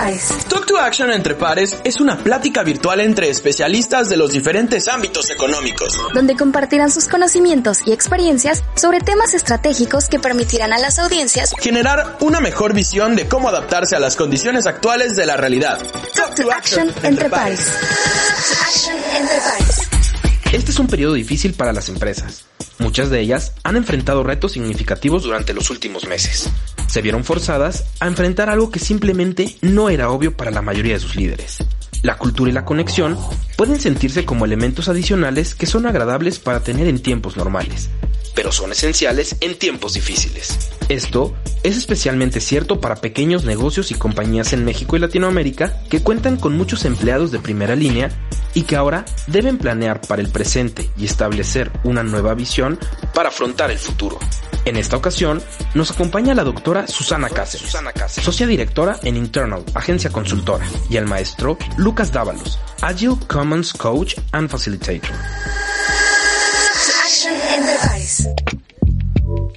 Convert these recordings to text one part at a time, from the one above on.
pares. Talk to Action entre pares es una plática virtual entre especialistas de los diferentes ámbitos económicos, donde compartirán sus conocimientos y experiencias sobre temas estratégicos que permitirán a las audiencias generar una mejor visión de cómo adaptarse a las condiciones actuales de la realidad. Talk to Action entre pares. Action entre pares. Este es un periodo difícil para las empresas. Muchas de ellas han enfrentado retos significativos durante los últimos meses. Se vieron forzadas a enfrentar algo que simplemente no era obvio para la mayoría de sus líderes. La cultura y la conexión pueden sentirse como elementos adicionales que son agradables para tener en tiempos normales, pero son esenciales en tiempos difíciles. Esto es especialmente cierto para pequeños negocios y compañías en México y Latinoamérica que cuentan con muchos empleados de primera línea y que ahora deben planear para el presente y establecer una nueva visión para afrontar el futuro. En esta ocasión nos acompaña la doctora Susana Cáceres, socia directora en Internal, agencia consultora, y el maestro Lucas Dávalos, Agile Commons Coach and Facilitator.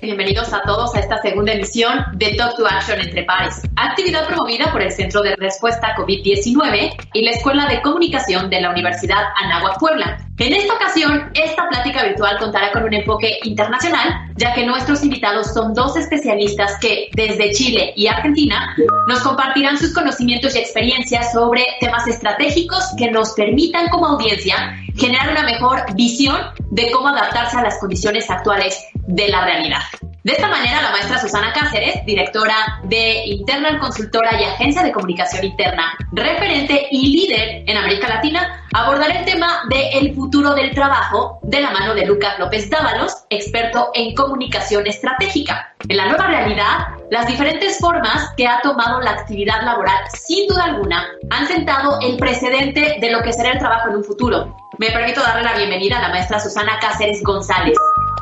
Bienvenidos a todos a esta segunda emisión de Talk to Action entre pares, actividad promovida por el Centro de Respuesta COVID-19 y la Escuela de Comunicación de la Universidad Anáhuac Puebla. En esta ocasión, esta plática virtual contará con un enfoque internacional, ya que nuestros invitados son dos especialistas que, desde Chile y Argentina, nos compartirán sus conocimientos y experiencias sobre temas estratégicos que nos permitan como audiencia generar una mejor visión de cómo adaptarse a las condiciones actuales de la realidad. De esta manera, la maestra Susana Cáceres, directora de Internal Consultora y Agencia de Comunicación Interna, referente y líder en América Latina, abordará el tema de el futuro del trabajo de la mano de Lucas López Dávalos, experto en comunicación estratégica. En la nueva realidad, las diferentes formas que ha tomado la actividad laboral, sin duda alguna, han sentado el precedente de lo que será el trabajo en un futuro. Me permito darle la bienvenida a la maestra Susana Cáceres González.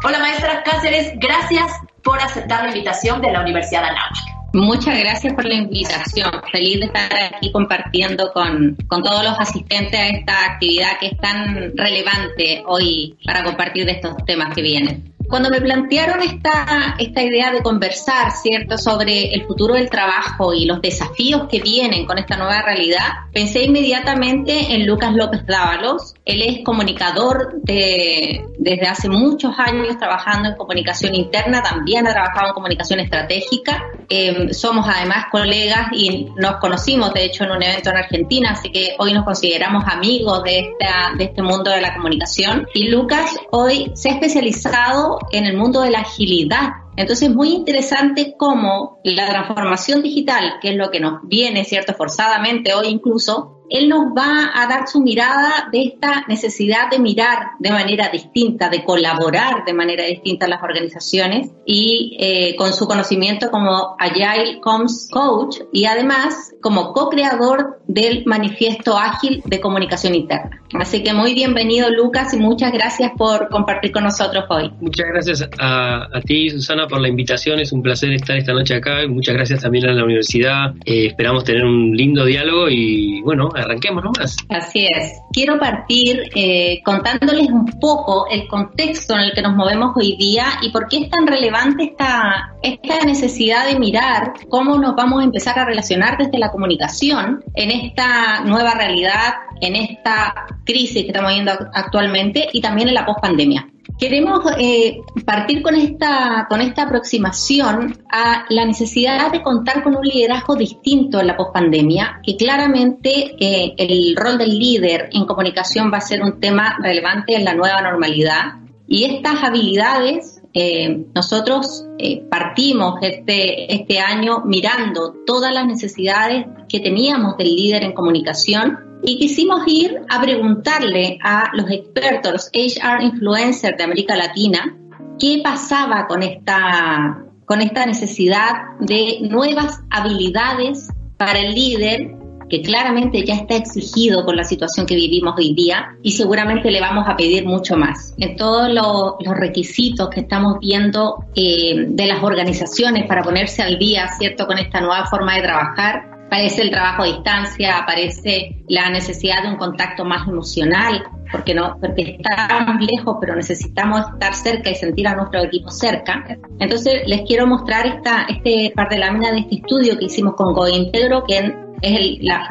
Hola maestra Cáceres, gracias por aceptar la invitación de la Universidad de Anáhuac. Muchas gracias por la invitación. Feliz de estar aquí compartiendo con, con, todos los asistentes a esta actividad que es tan relevante hoy para compartir estos temas que vienen. Cuando me plantearon esta, esta idea de conversar, ¿cierto?, sobre el futuro del trabajo y los desafíos que vienen con esta nueva realidad, pensé inmediatamente en Lucas López Dávalos. Él es comunicador de, desde hace muchos años trabajando en comunicación interna, también ha trabajado en comunicación estratégica. Em, somos además colegas y nos conocimos, de hecho, en un evento en Argentina, así que hoy nos consideramos amigos de, esta, de este mundo de la comunicación. Y Lucas hoy se ha especializado en el mundo de la agilidad. Entonces es muy interesante cómo la transformación digital, que es lo que nos viene, ¿cierto?, forzadamente hoy incluso, él nos va a dar su mirada de esta necesidad de mirar de manera distinta, de colaborar de manera distinta las organizaciones y eh, con su conocimiento como Agile Comms Coach y además como co-creador del manifiesto ágil de comunicación interna. Así que muy bienvenido Lucas y muchas gracias por compartir con nosotros hoy. Muchas gracias a, ti Susana por la invitación, es un placer estar esta noche acá, muchas gracias también a la universidad, eh, esperamos tener un lindo diálogo y bueno, arranquemos nomás. Así es. Quiero partir eh, contándoles un poco el contexto en el que nos movemos hoy día y por qué es tan relevante esta, esta necesidad de mirar cómo nos vamos a empezar a relacionar desde la comunicación en esta nueva realidad, en esta crisis que estamos viendo actualmente y también en la pospandemia. Queremos eh, partir con esta, con esta aproximación a la necesidad de contar con un liderazgo distinto en la pospandemia, que claramente eh, el rol del líder en comunicación va a ser un tema relevante en la nueva normalidad. Y estas habilidades, eh, nosotros partimos este, este año mirando todas las necesidades que teníamos del líder en comunicación y quisimos ir a preguntarle a los expertos, HR influencers de América Latina, qué pasaba con esta, con esta necesidad de nuevas habilidades para el líder que claramente ya está exigido con la situación que vivimos hoy día y seguramente le vamos a pedir mucho más. En todos los requisitos que estamos viendo eh, de las organizaciones para ponerse al día, ¿cierto?, con esta nueva forma de trabajar, aparece el trabajo a distancia, aparece la necesidad de un contacto más emocional, porque no, porque estamos lejos, pero necesitamos estar cerca y sentir a nuestro equipo cerca. Entonces les quiero mostrar esta, este par de láminas de este estudio que hicimos con GoIntegro, que es la,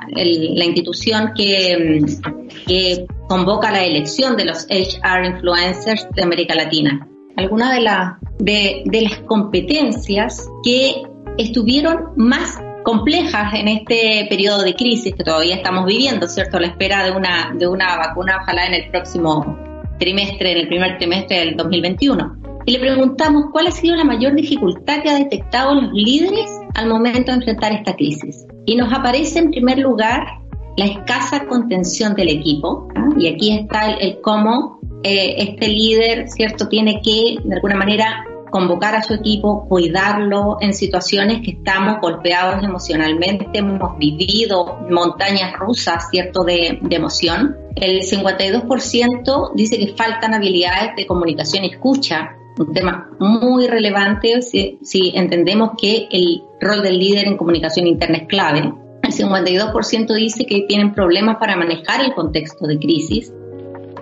institución que, convoca la elección de los HR influencers de América Latina. Algunas de, la, de las competencias que estuvieron más complejas en este periodo de crisis que todavía estamos viviendo, ¿cierto? A la espera de una, de una vacuna, ojalá en el próximo trimestre, en el primer trimestre del 2021. Y le preguntamos cuál ha sido la mayor dificultad que ha detectado los líderes al momento de enfrentar esta crisis. Y nos aparece en primer lugar la escasa contención del equipo. ¿ah? Y aquí está el, cómo eh, este líder, ¿cierto?, tiene que, de alguna manera, convocar a su equipo, cuidarlo en situaciones que estamos golpeados emocionalmente, hemos vivido montañas rusas, ¿cierto?, de, emoción. El 52% dice que faltan habilidades de comunicación y escucha, un tema muy relevante si, si entendemos que el rol del líder en comunicación interna es clave. El 52% dice que tienen problemas para manejar el contexto de crisis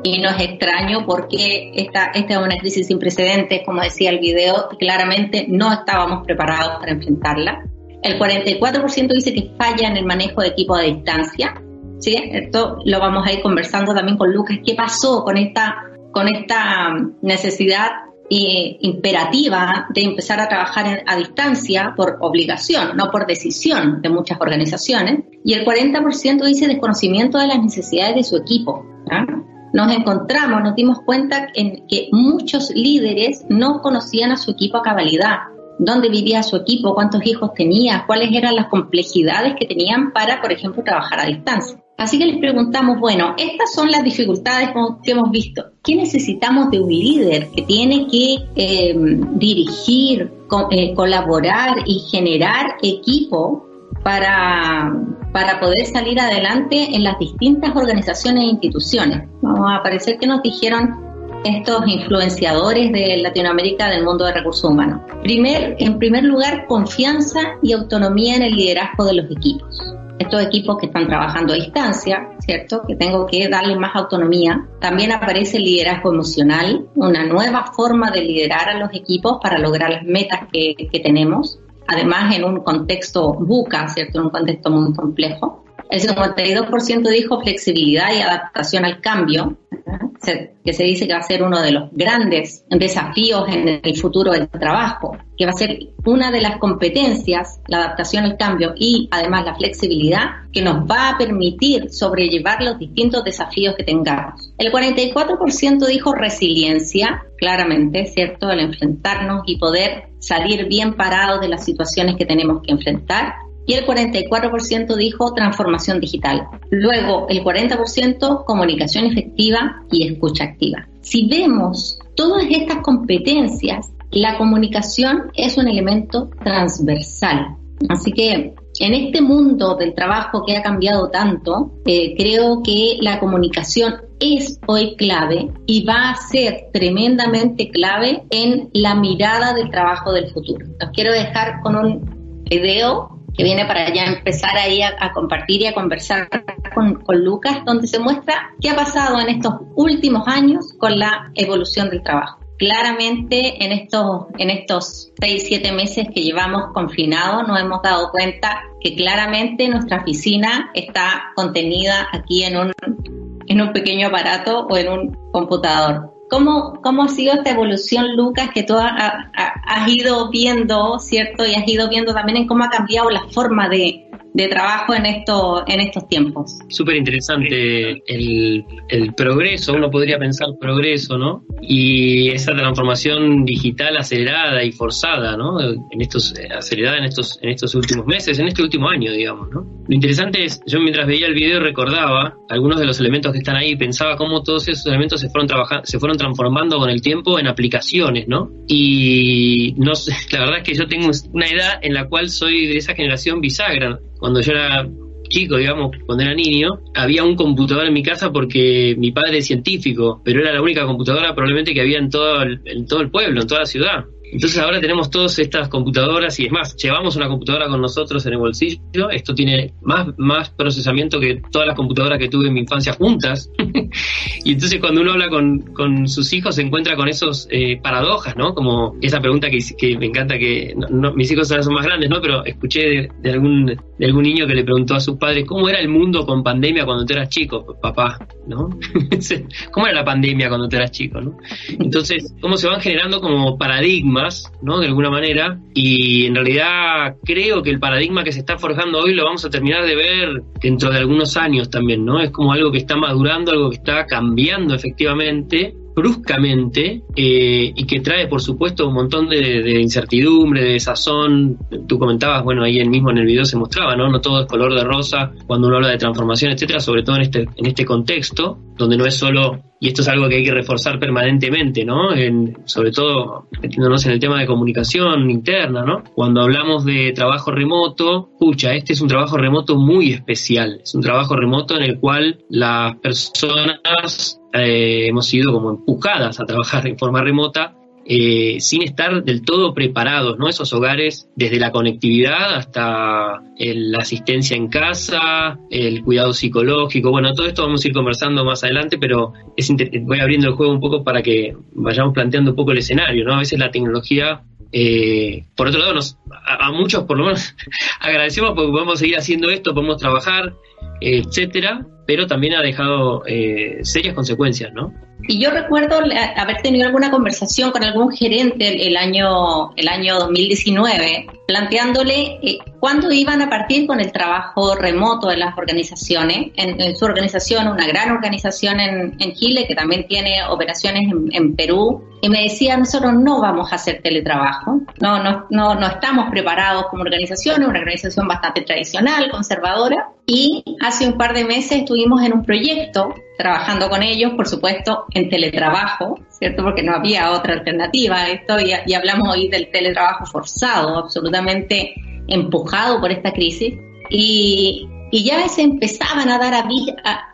y no es extraño porque esta, esta es una crisis sin precedentes, como decía el video, claramente no estábamos preparados para enfrentarla. El 44% dice que falla en el manejo de equipo a distancia. ¿sí? Esto lo vamos a ir conversando también con Lucas. ¿Qué pasó con esta, con esta necesidad eh, imperativa de empezar a trabajar a distancia por obligación, no por decisión de muchas organizaciones? Y el 40% dice desconocimiento de las necesidades de su equipo nos encontramos, nos dimos cuenta en que muchos líderes no conocían a su equipo a cabalidad, dónde vivía su equipo, cuántos hijos tenía, cuáles eran las complejidades que tenían para, por ejemplo, trabajar a distancia. Así que les preguntamos, bueno, estas son las dificultades que hemos visto. ¿Qué necesitamos de un líder que tiene que eh, dirigir, colaborar y generar equipo para, para poder salir adelante en las distintas organizaciones e instituciones. Vamos a parecer que nos dijeron estos influenciadores de Latinoamérica del mundo de recursos humanos. Primer, en primer lugar, confianza y autonomía en el liderazgo de los equipos. Estos equipos que están trabajando a distancia, ¿cierto? Que tengo que darle más autonomía. También aparece el liderazgo emocional, una nueva forma de liderar a los equipos para lograr las metas que, que tenemos además en un contexto buca, ¿cierto? En un contexto muy complejo. El 52% dijo flexibilidad y adaptación al cambio, que se dice que va a ser uno de los grandes desafíos en el futuro del trabajo, que va a ser una de las competencias, la adaptación al cambio y además la flexibilidad, que nos va a permitir sobrellevar los distintos desafíos que tengamos. El 44% dijo resiliencia, claramente, ¿cierto? El enfrentarnos y poder salir bien parados de las situaciones que tenemos que enfrentar y el 44% dijo transformación digital. Luego, el 40% comunicación efectiva y escucha activa. Si vemos todas estas competencias, la comunicación es un elemento transversal. Así que en este mundo del trabajo que ha cambiado tanto, eh, creo que la comunicación es hoy clave y va a ser tremendamente clave en la mirada del trabajo del futuro. Los quiero dejar con un video que viene para ya empezar ahí a, compartir y a conversar con, con, Lucas, donde se muestra qué ha pasado en estos últimos años con la evolución del trabajo. Claramente en estos, en estos seis, siete meses que llevamos confinados nos hemos dado cuenta que claramente nuestra oficina está contenida aquí en un, en un pequeño aparato o en un computador. ¿Cómo, ¿Cómo ha sido esta evolución, Lucas, que tú has ido viendo, ¿cierto? Y has ido viendo también en cómo ha cambiado la forma de, de trabajo en, esto, en estos tiempos. Súper interesante el, el, progreso, uno podría pensar progreso, ¿no? Y esa transformación digital acelerada y forzada, ¿no? En estos, acelerada en estos, en estos últimos meses, en este último año, digamos, ¿no? Lo interesante es, yo mientras veía el video recordaba algunos de los elementos que están ahí, pensaba cómo todos esos elementos se fueron trabajando, se fueron transformando con el tiempo en aplicaciones, ¿no? Y no sé, la verdad es que yo tengo una edad en la cual soy de esa generación bisagra cuando yo era chico, digamos, cuando era niño, había un computador en mi casa porque mi padre es científico, pero era la única computadora probablemente que había en todo en todo el pueblo, en toda la ciudad. Entonces ahora tenemos todas estas computadoras y es más, llevamos una computadora con nosotros en el bolsillo. Esto tiene más, más procesamiento que todas las computadoras que tuve en mi infancia juntas. y entonces cuando uno habla con, con sus hijos se encuentra con esos eh, paradojas, ¿no? Como esa pregunta que, me encanta que mis hijos ahora son más grandes, ¿no? Pero escuché de, algún de algún niño que le preguntó a sus padres cómo era el mundo con pandemia cuando tú eras chico, papá, ¿no? ¿Cómo era la pandemia cuando tú eras chico, ¿no? Entonces, cómo se van generando como paradigmas, ¿no? De alguna manera, y en realidad creo que el paradigma que se está forjando hoy lo vamos a terminar de ver dentro de algunos años también, ¿no? Es como algo que está madurando, algo que está cambiando efectivamente bruscamente eh, y que trae, por supuesto, un montón de, incertidumbre, de desazón. Tú comentabas, bueno, ahí mismo en el video se mostraba, ¿no? No todo es color de rosa cuando uno habla de transformación, etcétera, sobre todo en este, en este contexto, donde no es solo y esto es algo que hay que reforzar permanentemente, ¿no? sobre todo metiéndonos en el tema de comunicación interna, ¿no? Cuando hablamos de trabajo remoto, escucha, este es un trabajo remoto muy especial, es un trabajo remoto en el cual las personas eh, hemos sido como empujadas a trabajar en forma remota eh, sin estar del todo preparados, ¿no? Esos hogares, desde la conectividad hasta la asistencia en casa, el cuidado psicológico, bueno, todo esto vamos a ir conversando más adelante, pero es voy abriendo el juego un poco para que vayamos planteando un poco el escenario, ¿no? A veces la tecnología eh, por otro lado, nos, a, muchos por lo menos agradecemos porque podemos seguir haciendo esto, podemos trabajar, etcétera, pero también ha dejado eh, serias consecuencias, ¿no? Y yo recuerdo haber tenido alguna conversación con algún gerente el, año, el año 2019, planteándole eh, cuándo iban a partir con el trabajo remoto de las organizaciones. En, su organización, una gran organización en, Chile que también tiene operaciones en, en, Perú, y me decía, nosotros no vamos a hacer teletrabajo, no, no, no, no estamos preparados como organización, es una organización bastante tradicional, conservadora, y hace un par de meses estuvimos en un proyecto trabajando con ellos, por supuesto, en teletrabajo, ¿cierto? Porque no había otra alternativa a esto y, hablamos hoy del teletrabajo forzado, absolutamente empujado por esta crisis. Y, ya se empezaban a dar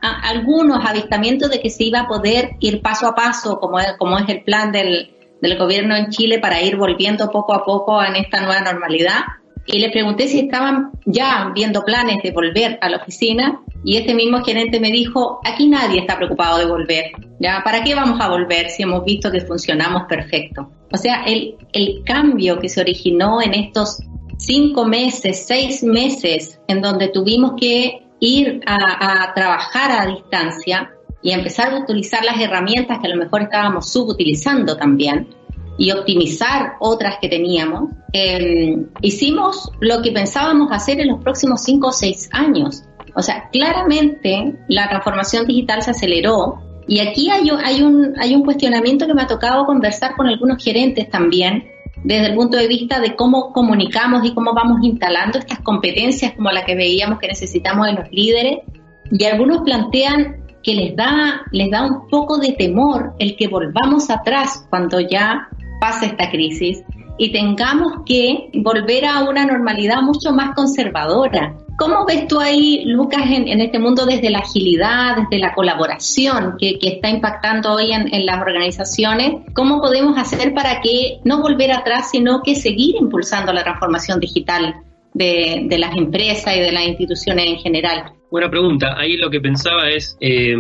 algunos avistamientos de que se iba a poder ir paso a paso, como es, como es el plan del, del gobierno en Chile para ir volviendo poco a poco en esta nueva normalidad y le pregunté si estaban ya viendo planes de volver a la oficina y este mismo gerente me dijo, aquí nadie está preocupado de volver, ¿ya? ¿Para qué vamos a volver si hemos visto que funcionamos perfecto? O sea, el, el cambio que se originó en estos cinco meses, seis meses, en donde tuvimos que ir a, a trabajar a distancia y empezar a utilizar las herramientas que a lo mejor estábamos subutilizando también, y optimizar otras que teníamos, em, hicimos lo que pensábamos hacer en los próximos cinco o seis años. O sea, claramente la transformación digital se aceleró y aquí hay, un, cuestionamiento que me ha tocado conversar con algunos gerentes también, desde el punto de vista de cómo comunicamos y cómo vamos instalando estas competencias como la que veíamos que necesitamos en los líderes. Y algunos plantean que les da, les da un poco de temor el que volvamos atrás cuando ya pase esta crisis y tengamos que volver a una normalidad mucho más conservadora. ¿Cómo ves tú ahí, Lucas, en, este mundo desde la agilidad, desde la colaboración que, está impactando hoy en, las organizaciones? ¿Cómo podemos hacer para que no volver atrás, sino que seguir impulsando la transformación digital de, las empresas y de las instituciones en general? Buena pregunta. Ahí lo que pensaba es, eh,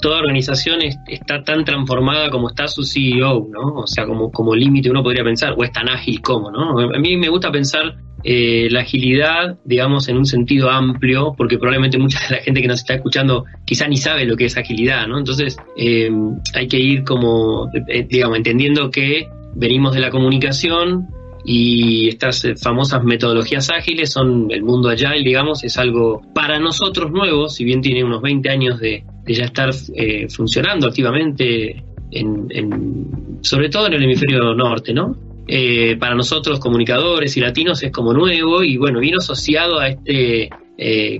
toda organización está tan transformada como está su CEO, ¿no? O sea, como, como límite uno podría pensar, o es tan ágil como, ¿no? A mí me gusta pensar eh, la agilidad, digamos, en un sentido amplio, porque probablemente mucha de la gente que nos está escuchando quizá ni sabe lo que es agilidad, ¿no? Entonces, eh, hay que ir como, digamos, entendiendo que venimos de la comunicación, y estas eh, famosas metodologías ágiles son el mundo agile, digamos, es algo para nosotros nuevo, si bien tiene unos 20 años de, ya estar eh, funcionando activamente, en, sobre todo en el hemisferio norte, ¿no? Eh, para nosotros comunicadores y latinos es como nuevo y bueno, vino asociado a este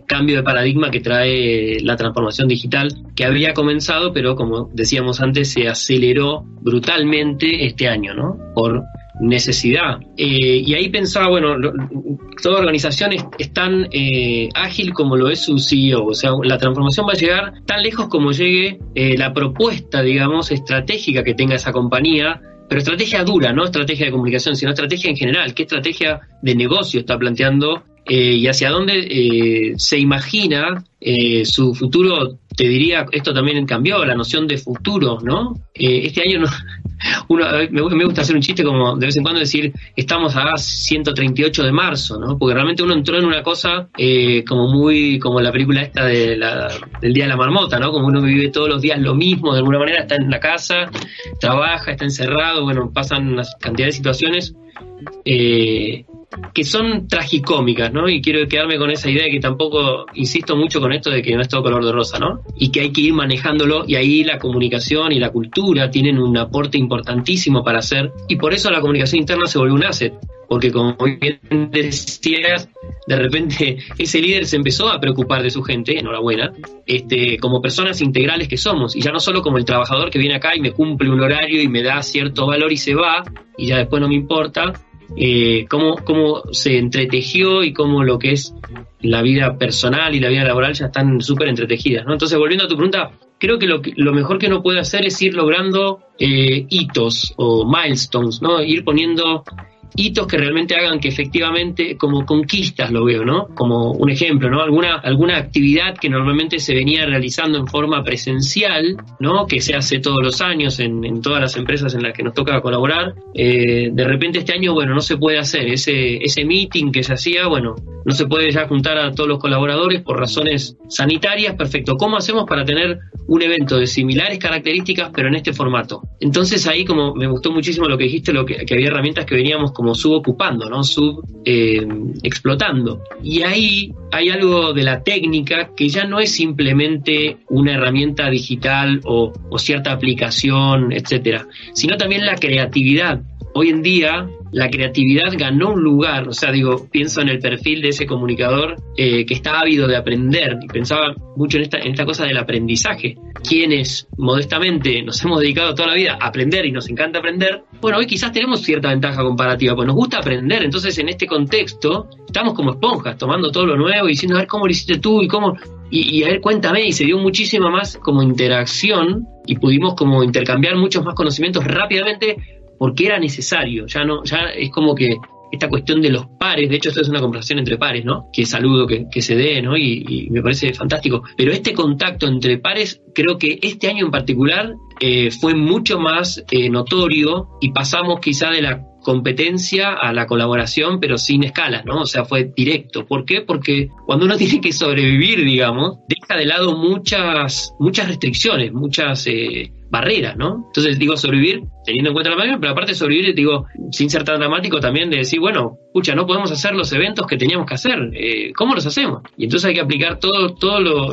cambio de paradigma que trae la transformación digital que había comenzado, pero como decíamos antes, se aceleró brutalmente este año, ¿no? Por necesidad. Eh, y ahí pensaba, bueno, toda organización es, tan eh, ágil como lo es su CEO, o sea, la transformación va a llegar tan lejos como llegue eh, la propuesta, digamos, estratégica que tenga esa compañía, pero estrategia dura, no estrategia de comunicación, sino estrategia en general, qué estrategia de negocio está planteando y hacia dónde se imagina su futuro te diría, esto también cambió, la noción de futuro, ¿no? este año no, uno, me, gusta hacer un chiste como de vez en cuando decir, estamos a 138 de marzo, ¿no? Porque realmente uno entró en una cosa eh, como muy, como la película esta de la, del Día de la Marmota, ¿no? Como uno vive todos los días lo mismo, de alguna manera está en la casa, trabaja, está encerrado, bueno, pasan una cantidad de situaciones. Eh, que son tragicómicas, ¿no? Y quiero quedarme con esa idea de que tampoco insisto mucho con esto de que no es todo color de rosa, ¿no? Y que hay que ir manejándolo y ahí la comunicación y la cultura tienen un aporte importantísimo para hacer y por eso la comunicación interna se volvió un asset, porque como bien decías, de repente ese líder se empezó a preocupar de su gente, enhorabuena, este, como personas integrales que somos, y ya no solo como el trabajador que viene acá y me cumple un horario y me da cierto valor y se va, y ya después no me importa, eh, cómo, cómo se entretejió y cómo lo que es la vida personal y la vida laboral ya están súper entretejidas. ¿no? Entonces, volviendo a tu pregunta, creo que lo, lo mejor que uno puede hacer es ir logrando eh, hitos o milestones, ¿no? ir poniendo hitos que realmente hagan que efectivamente como conquistas lo veo, ¿no? Como un ejemplo, ¿no? Alguna, alguna actividad que normalmente se venía realizando en forma presencial, ¿no? Que se hace todos los años en, en todas las empresas en las que nos toca colaborar, eh, de repente este año, bueno, no se puede hacer ese, ese meeting que se hacía, bueno, no se puede ya juntar a todos los colaboradores por razones sanitarias, perfecto. ¿Cómo hacemos para tener un evento de similares características, pero en este formato? Entonces ahí como me gustó muchísimo lo que dijiste, lo que, que había herramientas que veníamos como subocupando, ¿no? Sub eh, explotando. Y ahí hay algo de la técnica que ya no es simplemente una herramienta digital o, o cierta aplicación, etcétera, sino también la creatividad. Hoy en día la creatividad ganó un lugar, o sea, digo, pienso en el perfil de ese comunicador eh, que está ávido de aprender. Y pensaba mucho en esta, en cosa del aprendizaje. Quienes modestamente nos hemos dedicado toda la vida a aprender y nos encanta aprender, bueno, hoy quizás tenemos cierta ventaja comparativa, pues nos gusta aprender, entonces en este contexto estamos como esponjas, tomando todo lo nuevo y diciendo, a ver cómo lo hiciste tú y cómo, y, y, a ver, cuéntame, y se dio muchísima más como interacción y pudimos como intercambiar muchos más conocimientos rápidamente porque era necesario, ya no, ya es como que esta cuestión de los pares, de hecho esto es una conversación entre pares, ¿no? Que saludo que, que se dé, ¿no? Y, y, me parece fantástico. Pero este contacto entre pares, creo que este año en particular eh, fue mucho más eh, notorio y pasamos quizá de la competencia a la colaboración, pero sin escalas, ¿no? O sea, fue directo. ¿Por qué? Porque cuando uno tiene que sobrevivir, digamos, deja de lado muchas, muchas restricciones, muchas eh, barreras, ¿no? Entonces digo sobrevivir teniendo en cuenta la pandemia, pero aparte sobrevivir, digo, sin ser tan dramático también de decir, bueno, pucha, no podemos hacer los eventos que teníamos que hacer, eh, ¿cómo los hacemos? Y entonces hay que aplicar todo, todo lo,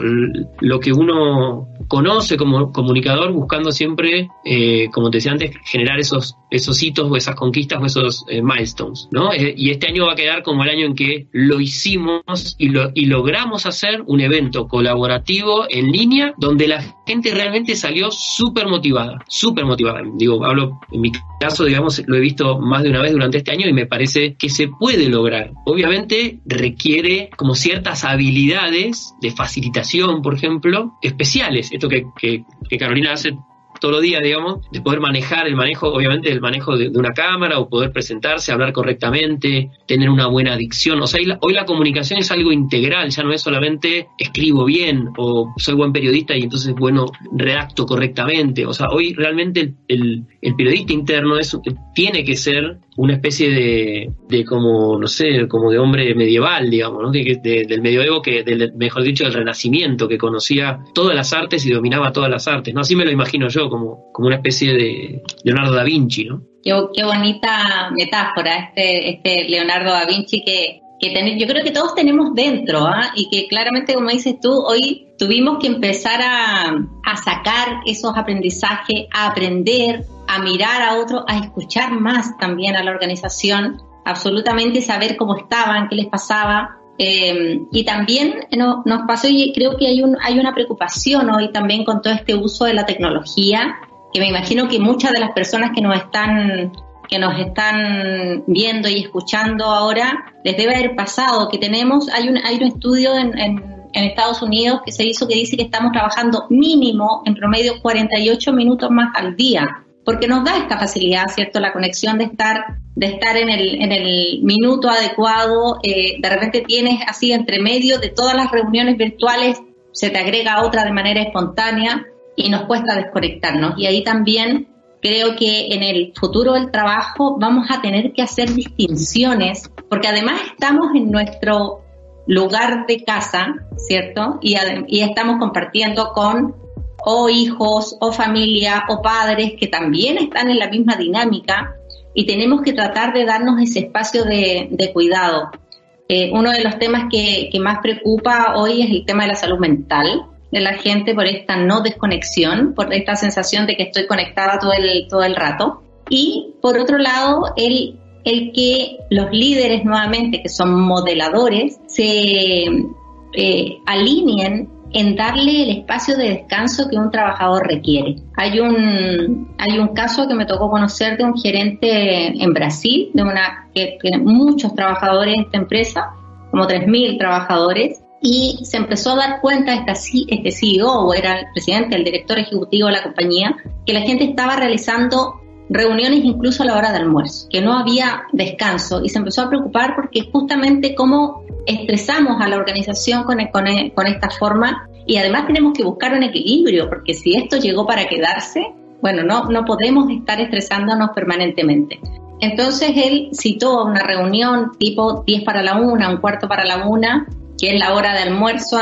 lo que uno conoce como comunicador, buscando siempre, eh, como te decía antes, generar esos, esos hitos o esas conquistas o esos eh, milestones, ¿no? Eh, y este año va a quedar como el año en que lo hicimos y, lo, y logramos hacer un evento colaborativo en línea donde la gente realmente salió súper motivada, súper motivada. Digo, hablo en mi caso, digamos, lo he visto más de una vez durante este año y me parece que se puede lograr. Obviamente requiere como ciertas habilidades de facilitación, por ejemplo, especiales. Esto que, que, que Carolina hace todos los días, digamos, de poder manejar el manejo, obviamente el manejo de, una cámara o poder presentarse, hablar correctamente, tener una buena dicción. O sea, la, hoy la, comunicación es algo integral, ya no es solamente escribo bien o soy buen periodista y entonces, bueno, redacto correctamente. O sea, hoy realmente el, el, periodista interno es, tiene que ser una especie de, de, como, no sé, como de hombre medieval, digamos, ¿no? de, del medioevo, que del, mejor dicho, del renacimiento, que conocía todas las artes y dominaba todas las artes, ¿no? Así me lo imagino yo, como, como una especie de Leonardo da Vinci, ¿no? Qué, qué bonita metáfora este, este Leonardo da Vinci que, que ten, yo creo que todos tenemos dentro, ¿ah? y que claramente, como dices tú, hoy tuvimos que empezar a, a sacar esos aprendizajes, a aprender, a mirar a otro, a escuchar más también a la organización, absolutamente saber cómo estaban, qué les pasaba. Eh, y también no, nos pasó, y creo que hay, un, hay una preocupación hoy también con todo este uso de la tecnología, que me imagino que muchas de las personas que nos están que nos están viendo y escuchando ahora, les debe haber pasado que tenemos, hay un, hay un estudio en, en, Estados Unidos que se hizo que dice que estamos trabajando mínimo en promedio 48 minutos más al día, porque nos da esta facilidad, ¿cierto? La conexión de estar, de estar en el, minuto adecuado, eh, de repente tienes así entre medio de todas las reuniones virtuales, se te agrega otra de manera espontánea y nos cuesta desconectarnos. Y ahí también creo que en el futuro del trabajo vamos a tener que hacer distinciones, porque además estamos en nuestro lugar de casa, ¿cierto? Y estamos compartiendo con o hijos o familia o padres que también están en la misma dinámica y tenemos que tratar de darnos ese espacio de, cuidado. Eh, uno de los temas que, más preocupa hoy es el tema de la salud mental de la gente por esta no desconexión, por esta sensación de que estoy conectada todo el, todo el rato. Y por otro lado, el, el que los líderes nuevamente, que son modeladores, se eh, alineen en darle el espacio de descanso que un trabajador requiere. Hay un, hay un caso que me tocó conocer de un gerente en Brasil, de una que tiene muchos trabajadores en esta empresa, como 3.000 trabajadores, y se empezó a dar cuenta este, este CEO, o era el presidente, el director ejecutivo de la compañía, que la gente estaba realizando reuniones incluso a la hora de almuerzo, que no había descanso y se empezó a preocupar porque justamente cómo estresamos a la organización con, con, con esta forma y además tenemos que buscar un equilibrio porque si esto llegó para quedarse, bueno, no, no podemos estar estresándonos permanentemente. Entonces él citó una reunión tipo 10 para la una, un cuarto para la una, que es la hora de almuerzo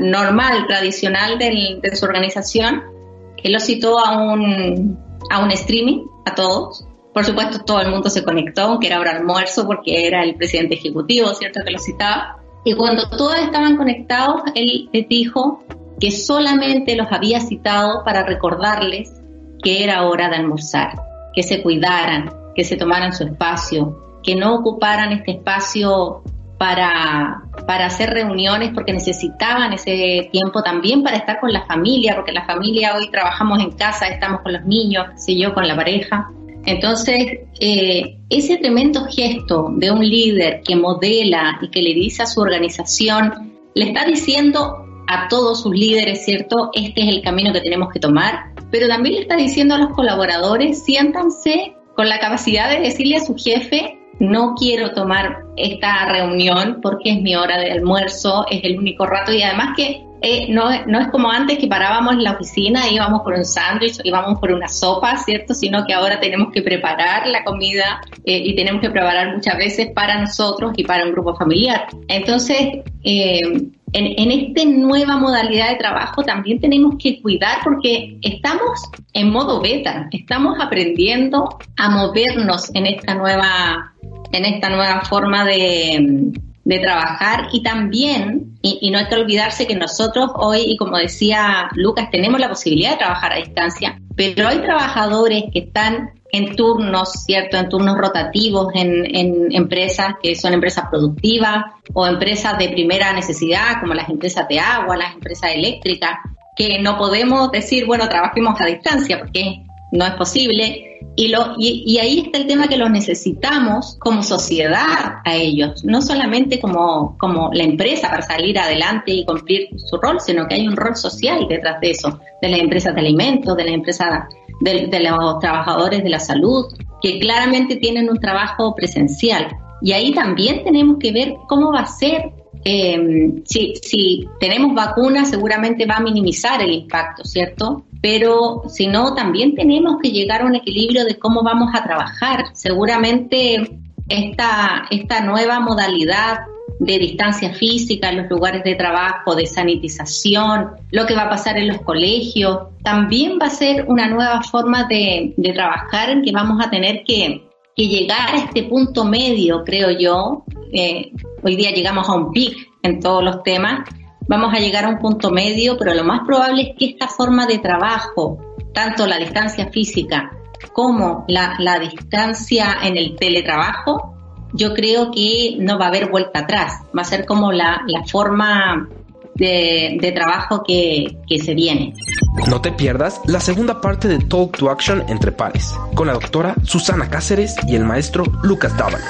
normal, tradicional de su organización. Él lo citó a un, a un streaming, a todos. Por supuesto, todo el mundo se conectó, aunque era hora almuerzo, porque era el presidente ejecutivo, ¿cierto?, que lo citaba. Y cuando todos estaban conectados, él dijo que solamente los había citado para recordarles que era hora de almorzar, que se cuidaran, que se tomaran su espacio, que no ocuparan este espacio para, para hacer reuniones porque necesitaban ese tiempo también para estar con la familia, porque la familia hoy trabajamos en casa, estamos con los niños, sé yo, con la pareja. Entonces, eh, ese tremendo gesto de un líder que modela y que le dice a su organización, le está diciendo a todos sus líderes, ¿cierto? Este es el camino que tenemos que tomar, pero también le está diciendo a los colaboradores, siéntanse con la capacidad de decirle a su jefe, no quiero tomar esta reunión porque es mi hora de almuerzo, es el único rato y además que eh, no, no es como antes que parábamos en la oficina, íbamos por un sándwich, íbamos por una sopa, ¿cierto? Sino que ahora tenemos que preparar la comida eh, y tenemos que preparar muchas veces para nosotros y para un grupo familiar. Entonces, eh, en, en esta nueva modalidad de trabajo también tenemos que cuidar porque estamos en modo beta, estamos aprendiendo a movernos en esta nueva en esta nueva forma de, trabajar y también, y, no hay que olvidarse que nosotros hoy, y como decía Lucas, tenemos la posibilidad de trabajar a distancia, pero hay trabajadores que están en turnos, ¿cierto? En turnos rotativos en, en empresas que son empresas productivas o empresas de primera necesidad, como las empresas de agua, las empresas eléctricas, que no podemos decir, bueno, trabajemos a distancia, porque no es posible. Y, lo, y, ahí está el tema que los necesitamos como sociedad a ellos, no solamente como, como la empresa para salir adelante y cumplir su rol, sino que hay un rol social detrás de eso, de las empresas de alimentos, de las empresas de, de los trabajadores de la salud, que claramente tienen un trabajo presencial. Y ahí también tenemos que ver cómo va a ser eh, si, tenemos vacunas, seguramente va a minimizar el impacto, ¿cierto? Pero si no, también tenemos que llegar a un equilibrio de cómo vamos a trabajar. Seguramente esta, esta nueva modalidad de distancia física en los lugares de trabajo, de sanitización, lo que va a pasar en los colegios, también va a ser una nueva forma de, trabajar en que vamos a tener que, que llegar a este punto medio, creo yo, eh, hoy día llegamos a un pic en todos los temas, vamos a llegar a un punto medio, pero lo más probable es que esta forma de trabajo, tanto la distancia física como la, distancia en el teletrabajo, yo creo que no va a haber vuelta atrás, va a ser como la, forma de, trabajo que, que se viene. No te pierdas la segunda parte de Talk to Action entre pares, con la doctora Susana Cáceres y el maestro Lucas Dávalos.